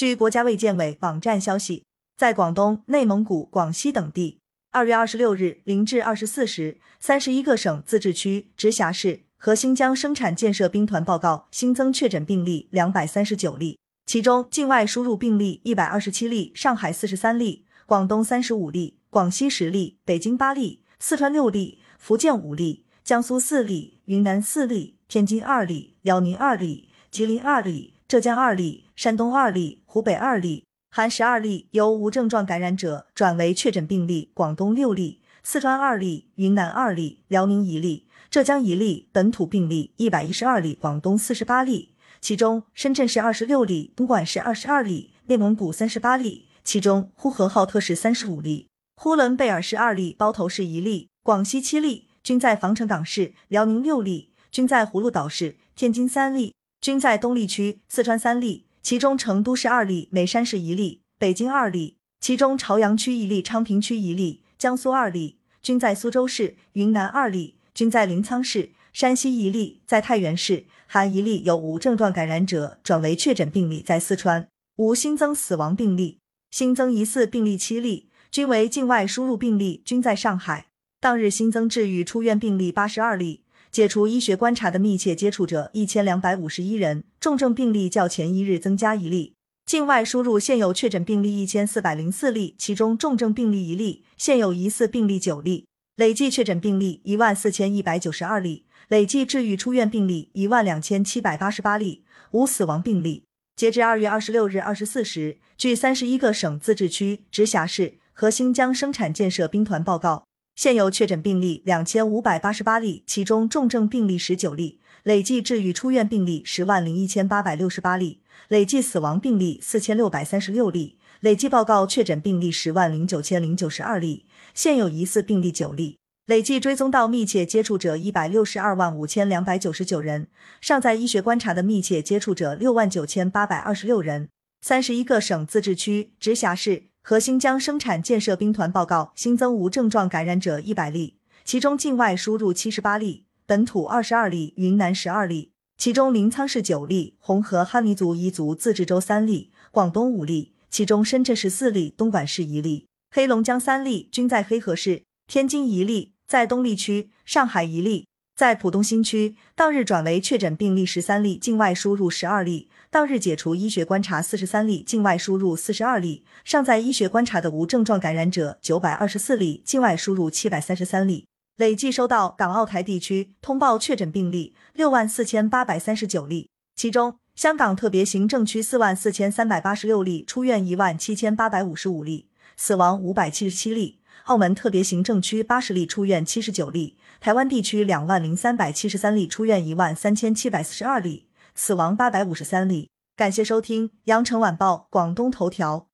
据国家卫健委网站消息，在广东、内蒙古、广西等地，二月二十六日零至二十四时，三十一个省、自治区、直辖市和新疆生产建设兵团报告新增确诊病例两百三十九例，其中境外输入病例一百二十七例，上海四十三例，广东三十五例，广西十例，北京八例，四川六例，福建五例，江苏四例，云南四例，天津二例，辽宁二例，吉林二例。浙江二例，山东二例，湖北二例，含十二例由无症状感染者转为确诊病例。广东六例，四川二例，云南二例，辽宁一例，浙江一例。本土病例一百一十二例，广东四十八例，其中深圳市二十六例，东莞市二十二例，内蒙古三十八例，其中呼和浩特市三十五例，呼伦贝尔市二例，包头市一例，广西七例，均在防城港市，辽宁六例，均在葫芦岛市，天津三例。均在东丽区，四川三例，其中成都市二例，眉山市一例，北京二例，其中朝阳区一例，昌平区一例，江苏二例，均在苏州市，云南二例，均在临沧市，山西一例，在太原市，含一例有无症状感染者转为确诊病例，在四川无新增死亡病例，新增疑似病例七例，均为境外输入病例，均在上海。当日新增治愈出院病例八十二例。解除医学观察的密切接触者一千两百五十一人，重症病例较前一日增加一例。境外输入现有确诊病例一千四百零四例，其中重症病例一例，现有疑似病例九例，累计确诊病例一万四千一百九十二例，累计治愈出院病例一万两千七百八十八例，无死亡病例。截至二月二十六日二十四时，据三十一个省、自治区、直辖市和新疆生产建设兵团报告。现有确诊病例两千五百八十八例，其中重症病例十九例，累计治愈出院病例十万零一千八百六十八例，累计死亡病例四千六百三十六例，累计报告确诊病例十万零九千零九十二例，现有疑似病例九例，累计追踪到密切接触者一百六十二万五千两百九十九人，尚在医学观察的密切接触者六万九千八百二十六人。三十一个省、自治区、直辖市。和新疆生产建设兵团报告新增无症状感染者一百例，其中境外输入七十八例，本土二十二例，云南十二例，其中临沧市九例，红河哈尼族彝族自治州三例，广东五例，其中深圳市四例，东莞市一例，黑龙江三例，均在黑河市，天津一例，在东丽区，上海一例。在浦东新区，当日转为确诊病例十三例，境外输入十二例；当日解除医学观察四十三例，境外输入四十二例；尚在医学观察的无症状感染者九百二十四例，境外输入七百三十三例。累计收到港澳台地区通报确诊病例六万四千八百三十九例，其中香港特别行政区四万四千三百八十六例，出院一万七千八百五十五例，死亡五百七十七例。澳门特别行政区八十例出院七十九例，台湾地区两万零三百七十三例出院一万三千七百四十二例，死亡八百五十三例。感谢收听羊城晚报广东头条。